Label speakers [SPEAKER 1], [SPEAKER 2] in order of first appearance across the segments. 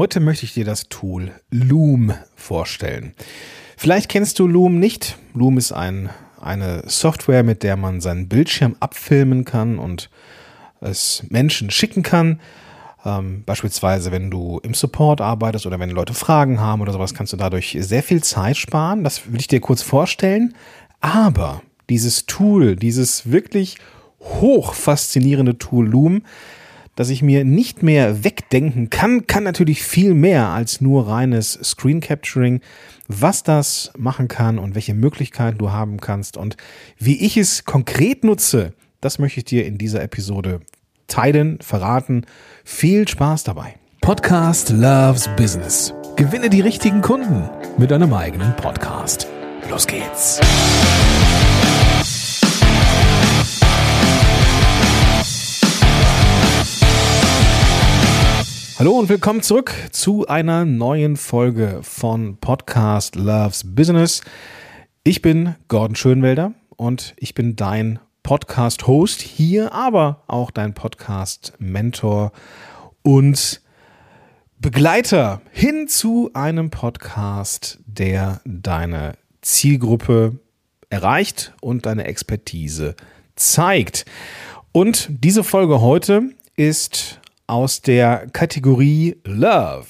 [SPEAKER 1] Heute möchte ich dir das Tool Loom vorstellen. Vielleicht kennst du Loom nicht. Loom ist ein, eine Software, mit der man seinen Bildschirm abfilmen kann und es Menschen schicken kann. Ähm, beispielsweise, wenn du im Support arbeitest oder wenn Leute Fragen haben oder sowas, kannst du dadurch sehr viel Zeit sparen. Das will ich dir kurz vorstellen. Aber dieses Tool, dieses wirklich hoch faszinierende Tool Loom, das ich mir nicht mehr wegdenken kann, kann natürlich viel mehr als nur reines Screen Capturing. Was das machen kann und welche Möglichkeiten du haben kannst und wie ich es konkret nutze, das möchte ich dir in dieser Episode teilen, verraten. Viel Spaß dabei.
[SPEAKER 2] Podcast Loves Business. Gewinne die richtigen Kunden mit deinem eigenen Podcast. Los geht's.
[SPEAKER 1] Hallo und willkommen zurück zu einer neuen Folge von Podcast Loves Business. Ich bin Gordon Schönwelder und ich bin dein Podcast-Host hier, aber auch dein Podcast-Mentor und Begleiter hin zu einem Podcast, der deine Zielgruppe erreicht und deine Expertise zeigt. Und diese Folge heute ist aus der Kategorie Love.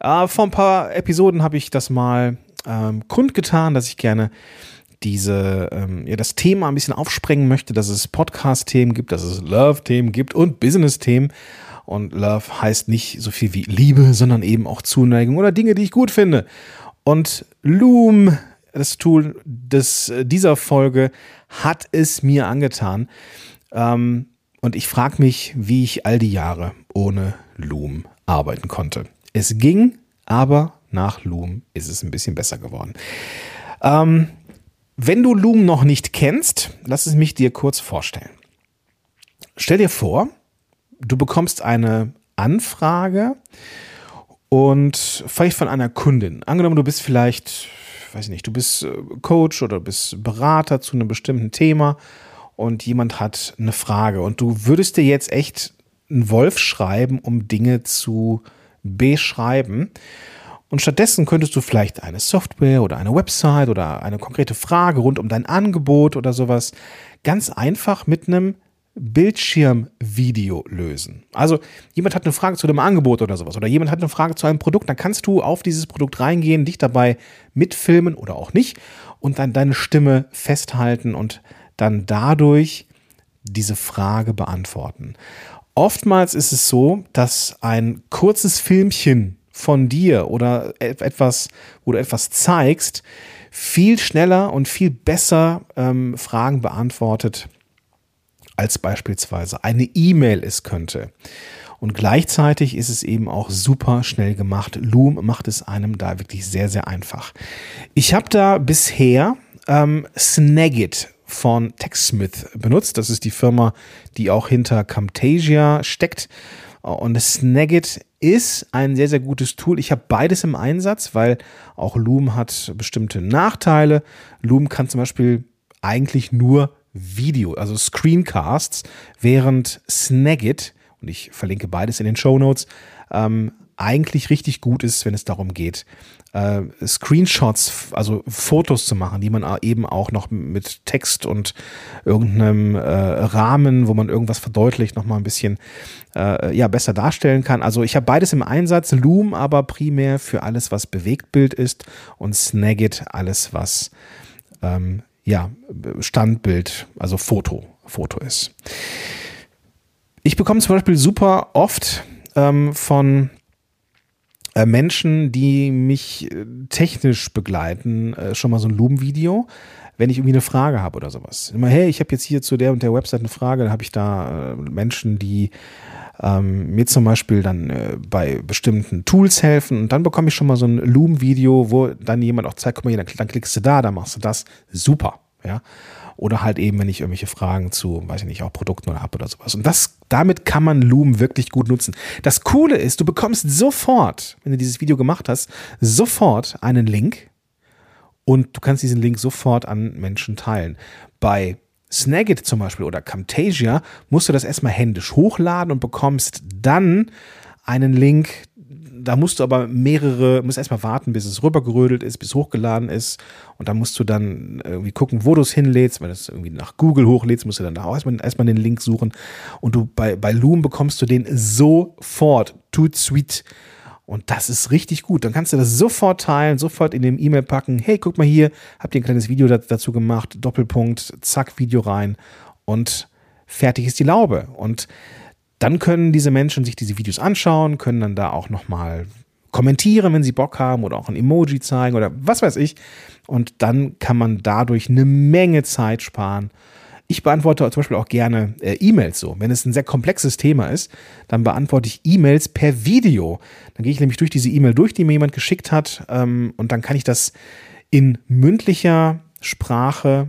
[SPEAKER 1] Äh, vor ein paar Episoden habe ich das mal ähm, kundgetan, dass ich gerne diese, ähm, ja, das Thema ein bisschen aufsprengen möchte, dass es Podcast-Themen gibt, dass es Love-Themen gibt und Business-Themen. Und Love heißt nicht so viel wie Liebe, sondern eben auch Zuneigung oder Dinge, die ich gut finde. Und Loom, das Tool des, dieser Folge, hat es mir angetan. Ähm, und ich frage mich, wie ich all die Jahre ohne Loom arbeiten konnte. Es ging, aber nach Loom ist es ein bisschen besser geworden. Ähm, wenn du Loom noch nicht kennst, lass es mich dir kurz vorstellen. Stell dir vor, du bekommst eine Anfrage und vielleicht von einer Kundin. Angenommen, du bist vielleicht, weiß ich nicht, du bist äh, Coach oder bist Berater zu einem bestimmten Thema und jemand hat eine Frage und du würdest dir jetzt echt einen Wolf schreiben, um Dinge zu beschreiben. Und stattdessen könntest du vielleicht eine Software oder eine Website oder eine konkrete Frage rund um dein Angebot oder sowas ganz einfach mit einem Bildschirmvideo lösen. Also jemand hat eine Frage zu einem Angebot oder sowas oder jemand hat eine Frage zu einem Produkt, dann kannst du auf dieses Produkt reingehen, dich dabei mitfilmen oder auch nicht und dann deine Stimme festhalten und dann dadurch diese Frage beantworten. Oftmals ist es so, dass ein kurzes Filmchen von dir oder etwas, wo du etwas zeigst, viel schneller und viel besser ähm, Fragen beantwortet, als beispielsweise eine E-Mail es könnte. Und gleichzeitig ist es eben auch super schnell gemacht. Loom macht es einem da wirklich sehr, sehr einfach. Ich habe da bisher ähm, Snagit von TechSmith benutzt. Das ist die Firma, die auch hinter Camtasia steckt. Und Snagit ist ein sehr, sehr gutes Tool. Ich habe beides im Einsatz, weil auch Loom hat bestimmte Nachteile. Loom kann zum Beispiel eigentlich nur Video, also Screencasts, während Snagit, und ich verlinke beides in den Show Notes, ähm, eigentlich richtig gut ist, wenn es darum geht, äh, Screenshots, also Fotos zu machen, die man eben auch noch mit Text und irgendeinem äh, Rahmen, wo man irgendwas verdeutlicht, noch mal ein bisschen äh, ja, besser darstellen kann. Also ich habe beides im Einsatz, Loom aber primär für alles, was Bewegtbild ist und Snagit alles, was ähm, ja, Standbild, also Foto, Foto ist. Ich bekomme zum Beispiel super oft ähm, von äh, Menschen, die mich äh, technisch begleiten, äh, schon mal so ein Loom-Video, wenn ich irgendwie eine Frage habe oder sowas. Immer, hey, ich habe jetzt hier zu der und der Website eine Frage, dann habe ich da Menschen, die ähm, mir zum Beispiel dann äh, bei bestimmten Tools helfen und dann bekomme ich schon mal so ein Loom-Video, wo dann jemand auch zeigt, guck mal, dann, dann klickst du da, dann machst du das. Super, ja. Oder halt eben, wenn ich irgendwelche Fragen zu, weiß ich nicht, auch Produkten oder habe oder sowas. Und das, damit kann man Loom wirklich gut nutzen. Das Coole ist, du bekommst sofort, wenn du dieses Video gemacht hast, sofort einen Link und du kannst diesen Link sofort an Menschen teilen. Bei Snagit zum Beispiel oder Camtasia musst du das erstmal händisch hochladen und bekommst dann einen Link da musst du aber mehrere, musst erstmal warten, bis es rübergerödelt ist, bis hochgeladen ist. Und dann musst du dann irgendwie gucken, wo du es hinlädst. Wenn du es irgendwie nach Google hochlädst, musst du dann da auch erstmal, erstmal den Link suchen. Und du bei, bei Loom bekommst du den sofort. Tut sweet. Und das ist richtig gut. Dann kannst du das sofort teilen, sofort in dem E-Mail packen. Hey, guck mal hier, habt ihr ein kleines Video dazu gemacht, Doppelpunkt, zack, Video rein und fertig ist die Laube. Und dann können diese Menschen sich diese Videos anschauen, können dann da auch nochmal kommentieren, wenn sie Bock haben oder auch ein Emoji zeigen oder was weiß ich. Und dann kann man dadurch eine Menge Zeit sparen. Ich beantworte zum Beispiel auch gerne äh, E-Mails so. Wenn es ein sehr komplexes Thema ist, dann beantworte ich E-Mails per Video. Dann gehe ich nämlich durch diese E-Mail durch, die mir jemand geschickt hat. Ähm, und dann kann ich das in mündlicher Sprache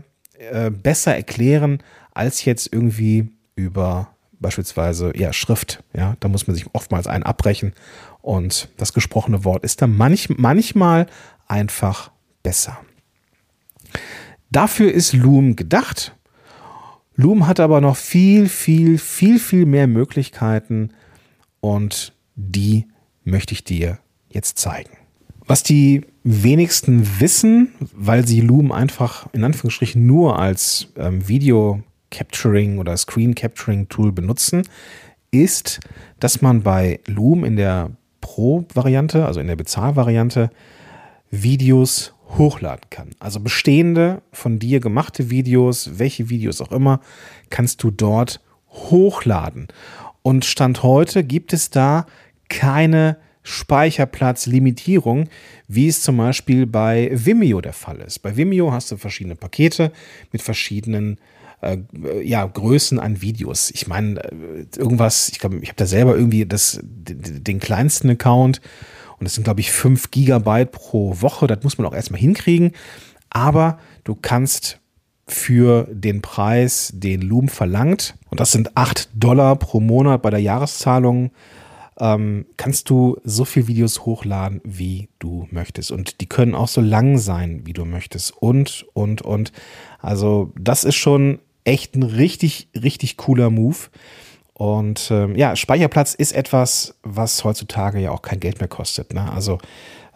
[SPEAKER 1] äh, besser erklären, als jetzt irgendwie über beispielsweise ja, Schrift. Ja, da muss man sich oftmals einen abbrechen und das gesprochene Wort ist dann manch, manchmal einfach besser. Dafür ist Loom gedacht. Loom hat aber noch viel, viel, viel, viel mehr Möglichkeiten und die möchte ich dir jetzt zeigen. Was die wenigsten wissen, weil sie Loom einfach in Anführungsstrichen nur als ähm, Video Capturing oder Screen Capturing Tool benutzen, ist, dass man bei Loom in der Pro-Variante, also in der Bezahlvariante, Videos hochladen kann. Also bestehende von dir gemachte Videos, welche Videos auch immer, kannst du dort hochladen. Und Stand heute gibt es da keine Speicherplatzlimitierung, wie es zum Beispiel bei Vimeo der Fall ist. Bei Vimeo hast du verschiedene Pakete mit verschiedenen äh, ja, Größen an Videos. Ich meine, äh, irgendwas, ich glaube, ich habe da selber irgendwie das, den kleinsten Account und das sind, glaube ich, 5 Gigabyte pro Woche. Das muss man auch erstmal hinkriegen. Aber du kannst für den Preis, den Loom verlangt, und das sind 8 Dollar pro Monat bei der Jahreszahlung, ähm, kannst du so viele Videos hochladen, wie du möchtest. Und die können auch so lang sein, wie du möchtest. Und, und, und. Also das ist schon echt ein richtig, richtig cooler Move. Und ähm, ja, Speicherplatz ist etwas, was heutzutage ja auch kein Geld mehr kostet. Ne? Also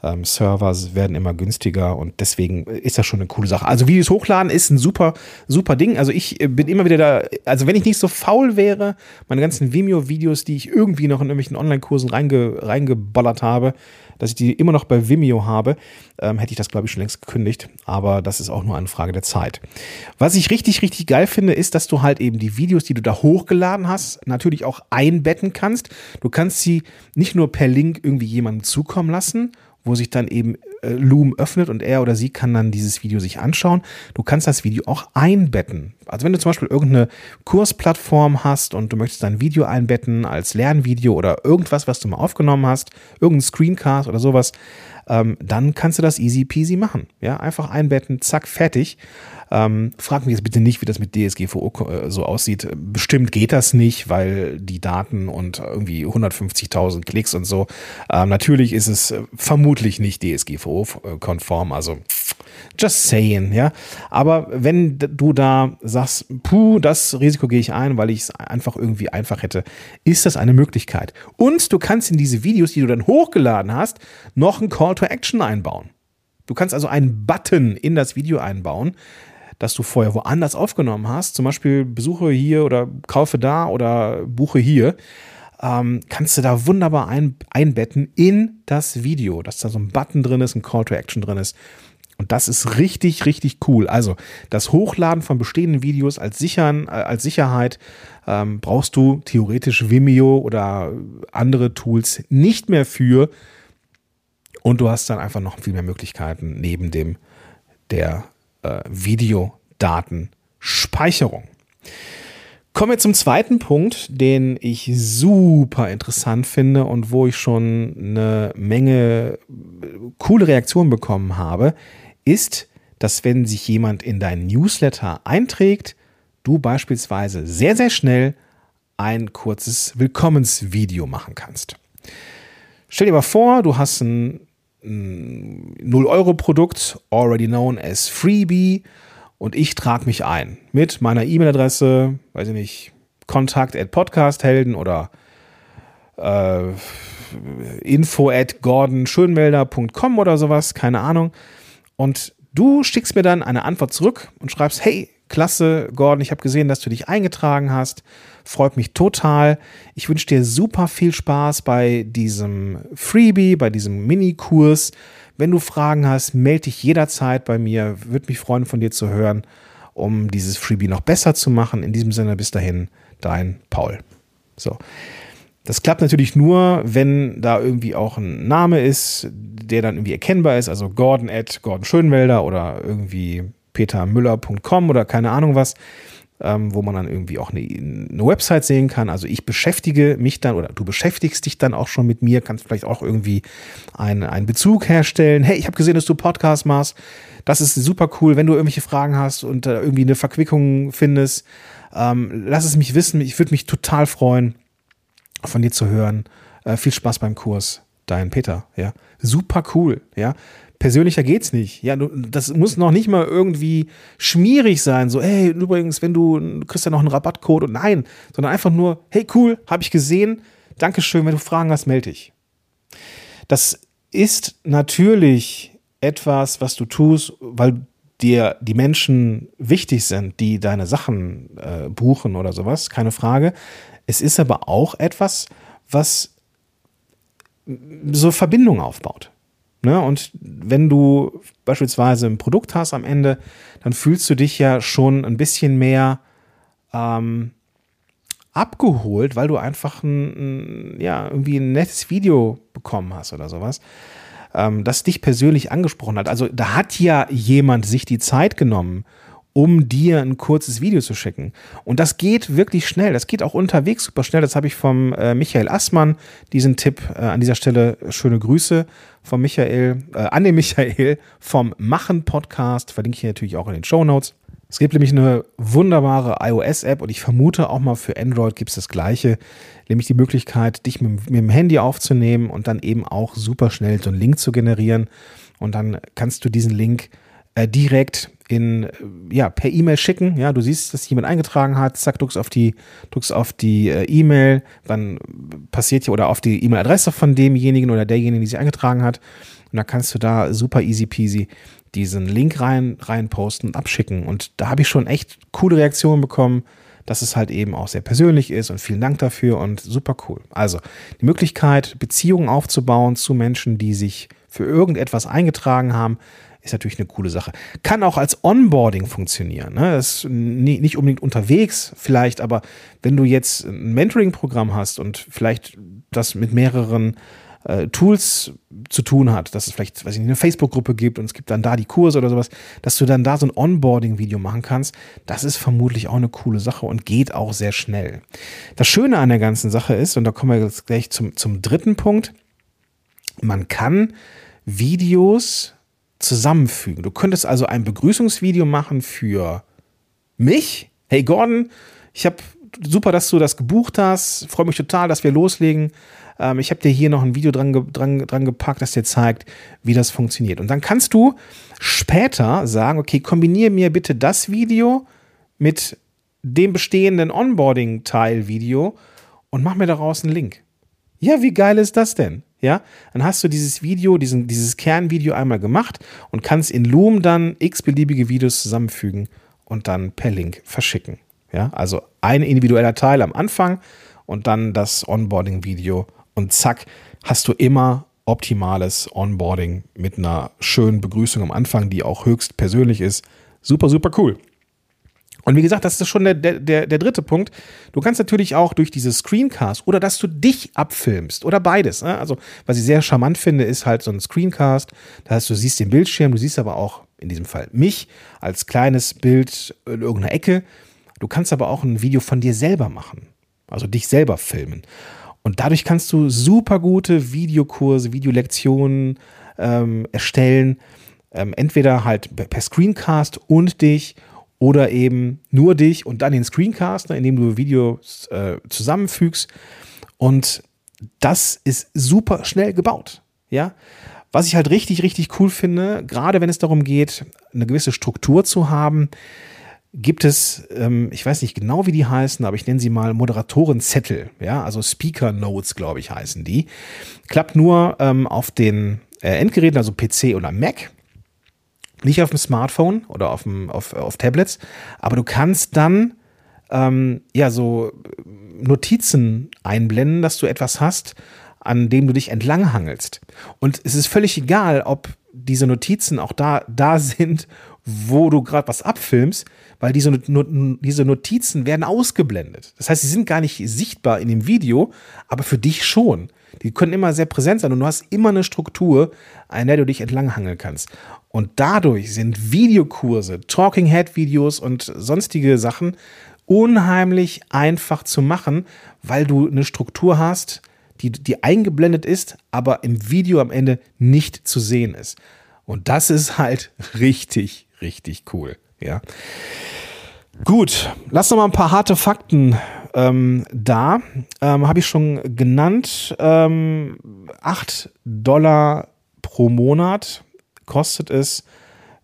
[SPEAKER 1] ähm, Server werden immer günstiger und deswegen ist das schon eine coole Sache. Also Videos hochladen ist ein super, super Ding. Also ich äh, bin immer wieder da, also wenn ich nicht so faul wäre, meine ganzen Vimeo-Videos, die ich irgendwie noch in irgendwelchen Online-Kursen reinge, reingeballert habe, dass ich die immer noch bei Vimeo habe, ähm, hätte ich das, glaube ich, schon längst gekündigt. Aber das ist auch nur eine Frage der Zeit. Was ich richtig, richtig geil finde, ist, dass du halt eben die Videos, die du da hochgeladen hast, natürlich auch einbetten kannst. Du kannst sie nicht nur per Link irgendwie jemandem zukommen lassen, wo sich dann eben äh, Loom öffnet und er oder sie kann dann dieses Video sich anschauen. Du kannst das Video auch einbetten. Also wenn du zum Beispiel irgendeine Kursplattform hast und du möchtest dein Video einbetten als Lernvideo oder irgendwas, was du mal aufgenommen hast, irgendein Screencast oder sowas, ähm, dann kannst du das easy peasy machen. Ja, einfach einbetten, zack, fertig. Ähm, frag mich jetzt bitte nicht, wie das mit DSGVO äh, so aussieht. Bestimmt geht das nicht, weil die Daten und irgendwie 150.000 Klicks und so. Ähm, natürlich ist es äh, vermutlich nicht DSGVO-konform, also just saying, ja. Aber wenn du da sagst, puh, das Risiko gehe ich ein, weil ich es einfach irgendwie einfach hätte, ist das eine Möglichkeit. Und du kannst in diese Videos, die du dann hochgeladen hast, noch einen Call to Action einbauen. Du kannst also einen Button in das Video einbauen, das du vorher woanders aufgenommen hast, zum Beispiel besuche hier oder kaufe da oder buche hier, ähm, kannst du da wunderbar ein, einbetten in das Video, dass da so ein Button drin ist, ein Call to Action drin ist. Und das ist richtig, richtig cool. Also das Hochladen von bestehenden Videos als, sichern, äh, als Sicherheit ähm, brauchst du theoretisch Vimeo oder andere Tools nicht mehr für. Und du hast dann einfach noch viel mehr Möglichkeiten neben dem der äh, Videodatenspeicherung. Kommen wir zum zweiten Punkt, den ich super interessant finde und wo ich schon eine Menge coole Reaktionen bekommen habe, ist, dass wenn sich jemand in deinen Newsletter einträgt, du beispielsweise sehr, sehr schnell ein kurzes Willkommensvideo machen kannst. Stell dir mal vor, du hast ein 0-Euro-Produkt, already known as Freebie, und ich trage mich ein mit meiner E-Mail-Adresse, weiß ich nicht, kontakt at podcasthelden oder äh, info at gordonschönmelder.com oder sowas, keine Ahnung. Und du schickst mir dann eine Antwort zurück und schreibst, hey, klasse, Gordon, ich habe gesehen, dass du dich eingetragen hast. Freut mich total. Ich wünsche dir super viel Spaß bei diesem Freebie, bei diesem Minikurs. Wenn du Fragen hast, melde dich jederzeit bei mir. Würde mich freuen, von dir zu hören, um dieses Freebie noch besser zu machen. In diesem Sinne, bis dahin, dein Paul. So. Das klappt natürlich nur, wenn da irgendwie auch ein Name ist, der dann irgendwie erkennbar ist, also Gordon at Gordon Schönwelder oder irgendwie petermüller.com oder keine Ahnung was, ähm, wo man dann irgendwie auch eine, eine, Website sehen kann. Also ich beschäftige mich dann oder du beschäftigst dich dann auch schon mit mir, kannst vielleicht auch irgendwie einen, einen Bezug herstellen. Hey, ich habe gesehen, dass du Podcast machst. Das ist super cool, wenn du irgendwelche Fragen hast und äh, irgendwie eine Verquickung findest. Ähm, lass es mich wissen. Ich würde mich total freuen von dir zu hören. Äh, viel Spaß beim Kurs. Dein Peter, ja. Super cool, ja. Persönlicher geht's nicht. Ja, das muss noch nicht mal irgendwie schmierig sein. So, hey, übrigens, wenn du, du kriegst ja noch einen Rabattcode und nein, sondern einfach nur, hey, cool, habe ich gesehen. Dankeschön, wenn du Fragen hast, melde dich. Das ist natürlich etwas, was du tust, weil dir die Menschen wichtig sind, die deine Sachen äh, buchen oder sowas, keine Frage. Es ist aber auch etwas, was so Verbindung aufbaut. Ne? Und wenn du beispielsweise ein Produkt hast am Ende, dann fühlst du dich ja schon ein bisschen mehr ähm, abgeholt, weil du einfach ein, ja, irgendwie ein nettes Video bekommen hast oder sowas, ähm, das dich persönlich angesprochen hat. Also da hat ja jemand sich die Zeit genommen, um dir ein kurzes Video zu schicken. Und das geht wirklich schnell. Das geht auch unterwegs super schnell. Das habe ich vom äh, Michael Assmann, diesen Tipp äh, an dieser Stelle. Schöne Grüße vom Michael, äh, an den Michael vom Machen Podcast. Verlinke ich natürlich auch in den Show Notes. Es gibt nämlich eine wunderbare iOS-App und ich vermute auch mal für Android gibt es das gleiche, nämlich die Möglichkeit, dich mit, mit dem Handy aufzunehmen und dann eben auch super schnell so einen Link zu generieren. Und dann kannst du diesen Link äh, direkt in, äh, ja, per E-Mail schicken. Ja, du siehst, dass jemand eingetragen hat, zack, drückst auf die, drückst auf die äh, E-Mail, dann passiert ja, oder auf die E-Mail-Adresse von demjenigen oder derjenigen, die sich eingetragen hat. Und dann kannst du da super easy peasy diesen Link rein, rein posten und abschicken. Und da habe ich schon echt coole Reaktionen bekommen, dass es halt eben auch sehr persönlich ist und vielen Dank dafür und super cool. Also die Möglichkeit, Beziehungen aufzubauen zu Menschen, die sich für irgendetwas eingetragen haben, ist natürlich eine coole Sache. Kann auch als Onboarding funktionieren. Ne? Das ist nicht unbedingt unterwegs vielleicht, aber wenn du jetzt ein Mentoring-Programm hast und vielleicht das mit mehreren äh, Tools zu tun hat, dass es vielleicht, weiß ich nicht, eine Facebook-Gruppe gibt und es gibt dann da die Kurse oder sowas, dass du dann da so ein Onboarding-Video machen kannst, das ist vermutlich auch eine coole Sache und geht auch sehr schnell. Das Schöne an der ganzen Sache ist, und da kommen wir jetzt gleich zum, zum dritten Punkt, man kann Videos zusammenfügen. Du könntest also ein Begrüßungsvideo machen für mich. Hey Gordon, ich habe super, dass du das gebucht hast. Freue mich total, dass wir loslegen. Ähm, ich habe dir hier noch ein Video dran, dran, dran gepackt, das dir zeigt, wie das funktioniert. Und dann kannst du später sagen, okay, kombiniere mir bitte das Video mit dem bestehenden Onboarding-Teil-Video und mach mir daraus einen Link. Ja, wie geil ist das denn? Ja, dann hast du dieses Video, diesen, dieses Kernvideo einmal gemacht und kannst in Loom dann x-beliebige Videos zusammenfügen und dann per Link verschicken. Ja, also ein individueller Teil am Anfang und dann das Onboarding-Video und zack, hast du immer optimales Onboarding mit einer schönen Begrüßung am Anfang, die auch höchst persönlich ist. Super, super cool. Und wie gesagt, das ist schon der, der, der dritte Punkt. Du kannst natürlich auch durch diese Screencast oder dass du dich abfilmst oder beides. Ne? Also, was ich sehr charmant finde, ist halt so ein Screencast. Das heißt, du siehst den Bildschirm, du siehst aber auch in diesem Fall mich als kleines Bild in irgendeiner Ecke. Du kannst aber auch ein Video von dir selber machen. Also dich selber filmen. Und dadurch kannst du super gute Videokurse, Videolektionen ähm, erstellen. Ähm, entweder halt per Screencast und dich oder eben nur dich und dann den Screencaster, indem du Videos äh, zusammenfügst. Und das ist super schnell gebaut. Ja. Was ich halt richtig, richtig cool finde, gerade wenn es darum geht, eine gewisse Struktur zu haben, gibt es, ähm, ich weiß nicht genau, wie die heißen, aber ich nenne sie mal Moderatorenzettel, ja, also Speaker Notes, glaube ich, heißen die. Klappt nur ähm, auf den äh, Endgeräten, also PC oder Mac. Nicht auf dem Smartphone oder auf, dem, auf, auf Tablets, aber du kannst dann ähm, ja so Notizen einblenden, dass du etwas hast, an dem du dich entlanghangelst. Und es ist völlig egal, ob diese Notizen auch da, da sind, wo du gerade was abfilmst, weil diese, diese Notizen werden ausgeblendet. Das heißt, sie sind gar nicht sichtbar in dem Video, aber für dich schon. Die können immer sehr präsent sein und du hast immer eine Struktur, an der du dich entlanghangeln kannst. Und dadurch sind Videokurse, Talking Head Videos und sonstige Sachen unheimlich einfach zu machen, weil du eine Struktur hast, die, die eingeblendet ist, aber im Video am Ende nicht zu sehen ist. Und das ist halt richtig, richtig cool. Ja. Gut, lass noch mal ein paar harte Fakten ähm, da. Ähm, Habe ich schon genannt. Ähm, 8 Dollar pro Monat kostet es,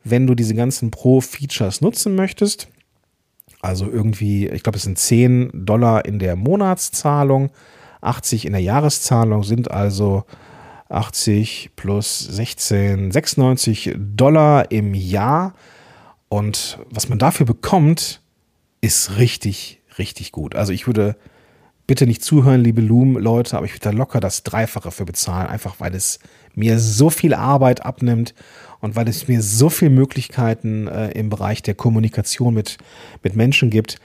[SPEAKER 1] wenn du diese ganzen Pro-Features nutzen möchtest. Also irgendwie, ich glaube, es sind 10 Dollar in der Monatszahlung, 80 in der Jahreszahlung, sind also 80 plus 16, 96 Dollar im Jahr. Und was man dafür bekommt, ist richtig, richtig gut. Also ich würde bitte nicht zuhören, liebe Loom-Leute, aber ich würde da locker das Dreifache für bezahlen, einfach weil es mir so viel Arbeit abnimmt und weil es mir so viele Möglichkeiten äh, im Bereich der Kommunikation mit, mit Menschen gibt.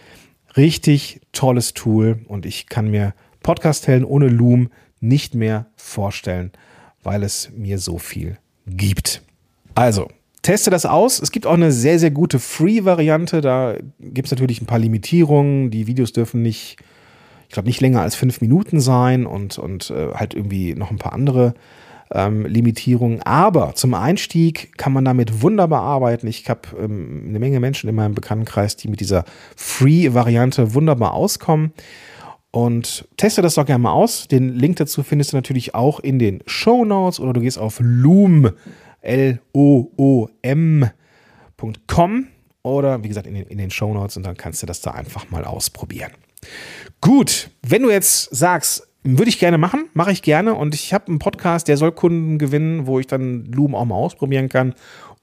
[SPEAKER 1] Richtig tolles Tool und ich kann mir Podcast-Helden ohne Loom nicht mehr vorstellen, weil es mir so viel gibt. Also, teste das aus. Es gibt auch eine sehr, sehr gute Free-Variante. Da gibt es natürlich ein paar Limitierungen. Die Videos dürfen nicht, ich glaube, nicht länger als fünf Minuten sein und, und äh, halt irgendwie noch ein paar andere ähm, Limitierungen. Aber zum Einstieg kann man damit wunderbar arbeiten. Ich habe ähm, eine Menge Menschen in meinem Bekanntenkreis, die mit dieser Free-Variante wunderbar auskommen. Und teste das doch gerne mal aus. Den Link dazu findest du natürlich auch in den Show Notes oder du gehst auf Loom, L-O-O-M.com oder wie gesagt in den, in den Show Notes und dann kannst du das da einfach mal ausprobieren. Gut, wenn du jetzt sagst, würde ich gerne machen, mache ich gerne und ich habe einen Podcast, der soll Kunden gewinnen, wo ich dann Loom auch mal ausprobieren kann.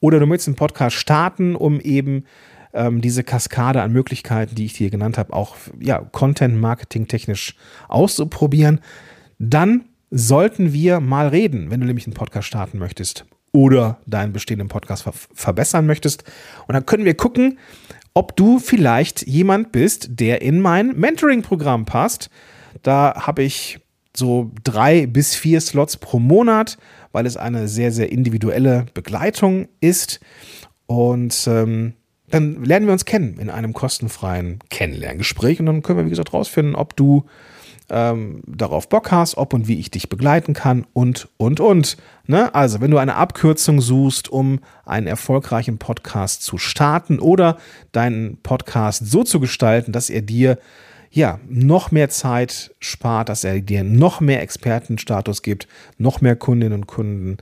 [SPEAKER 1] Oder du möchtest einen Podcast starten, um eben ähm, diese Kaskade an Möglichkeiten, die ich dir genannt habe, auch ja, Content-Marketing technisch auszuprobieren, dann sollten wir mal reden, wenn du nämlich einen Podcast starten möchtest oder deinen bestehenden Podcast ver verbessern möchtest. Und dann können wir gucken, ob du vielleicht jemand bist, der in mein Mentoring-Programm passt. Da habe ich so drei bis vier Slots pro Monat, weil es eine sehr, sehr individuelle Begleitung ist. Und ähm, dann lernen wir uns kennen in einem kostenfreien Kennenlerngespräch und dann können wir, wie gesagt, rausfinden, ob du ähm, darauf Bock hast, ob und wie ich dich begleiten kann und, und, und. Ne? Also, wenn du eine Abkürzung suchst, um einen erfolgreichen Podcast zu starten oder deinen Podcast so zu gestalten, dass er dir ja, noch mehr Zeit spart, dass er dir noch mehr Expertenstatus gibt, noch mehr Kundinnen und Kunden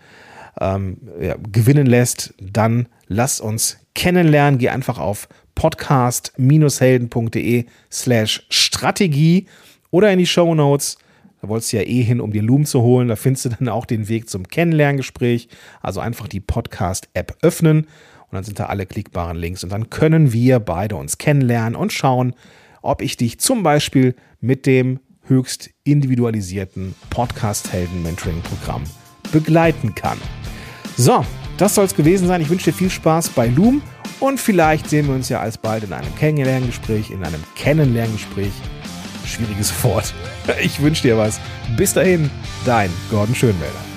[SPEAKER 1] ähm, ja, gewinnen lässt, dann lass uns kennenlernen. Geh einfach auf podcast-helden.de slash Strategie oder in die Show Notes. Da wolltest du ja eh hin, um dir Loom zu holen. Da findest du dann auch den Weg zum Kennenlerngespräch. Also einfach die Podcast-App öffnen und dann sind da alle klickbaren Links. Und dann können wir beide uns kennenlernen und schauen, ob ich dich zum Beispiel mit dem höchst individualisierten Podcast-Helden-Mentoring-Programm begleiten kann. So, das soll es gewesen sein. Ich wünsche dir viel Spaß bei Loom und vielleicht sehen wir uns ja alsbald in einem Kennenlerngespräch, in einem Kennenlerngespräch. Schwieriges Wort. Ich wünsche dir was. Bis dahin, dein Gordon Schönwälder.